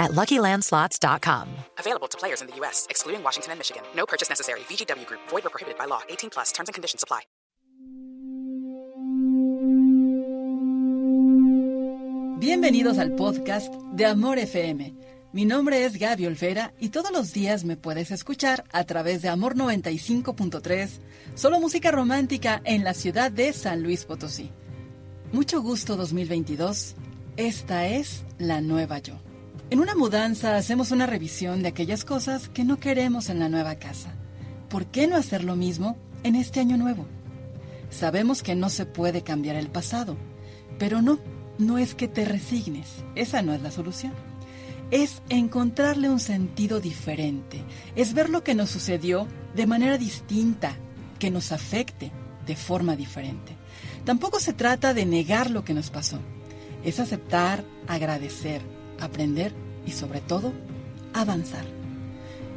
at LuckyLandSlots.com. Available to players in the U.S., excluding Washington and Michigan. No purchase necessary. VGW Group. Void or prohibited by law. 18 plus. Terms and conditions apply. Bienvenidos al podcast de Amor FM. Mi nombre es Gaby Olvera y todos los días me puedes escuchar a través de Amor 95.3, solo música romántica en la ciudad de San Luis Potosí. Mucho gusto 2022. Esta es la nueva yo. En una mudanza hacemos una revisión de aquellas cosas que no queremos en la nueva casa. ¿Por qué no hacer lo mismo en este año nuevo? Sabemos que no se puede cambiar el pasado, pero no, no es que te resignes, esa no es la solución. Es encontrarle un sentido diferente, es ver lo que nos sucedió de manera distinta, que nos afecte de forma diferente. Tampoco se trata de negar lo que nos pasó, es aceptar, agradecer, aprender y sobre todo avanzar.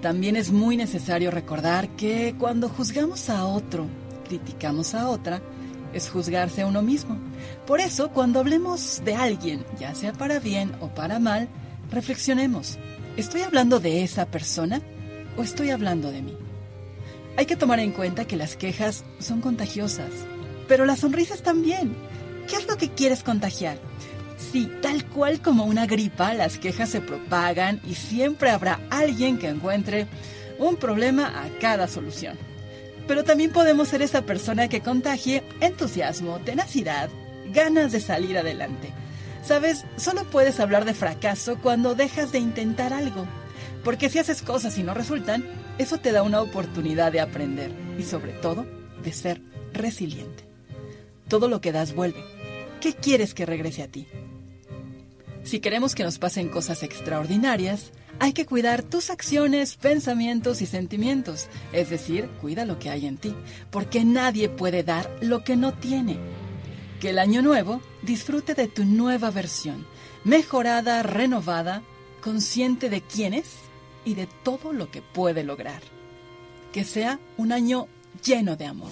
También es muy necesario recordar que cuando juzgamos a otro, criticamos a otra, es juzgarse a uno mismo. Por eso, cuando hablemos de alguien, ya sea para bien o para mal, reflexionemos. ¿Estoy hablando de esa persona o estoy hablando de mí? Hay que tomar en cuenta que las quejas son contagiosas, pero las sonrisas también. ¿Qué es lo que quieres contagiar? Sí, tal cual como una gripa, las quejas se propagan y siempre habrá alguien que encuentre un problema a cada solución. Pero también podemos ser esa persona que contagie entusiasmo, tenacidad, ganas de salir adelante. Sabes, solo puedes hablar de fracaso cuando dejas de intentar algo. Porque si haces cosas y no resultan, eso te da una oportunidad de aprender y sobre todo de ser resiliente. Todo lo que das vuelve. ¿Qué quieres que regrese a ti? Si queremos que nos pasen cosas extraordinarias, hay que cuidar tus acciones, pensamientos y sentimientos, es decir, cuida lo que hay en ti, porque nadie puede dar lo que no tiene. Que el año nuevo disfrute de tu nueva versión, mejorada, renovada, consciente de quién es y de todo lo que puede lograr. Que sea un año lleno de amor.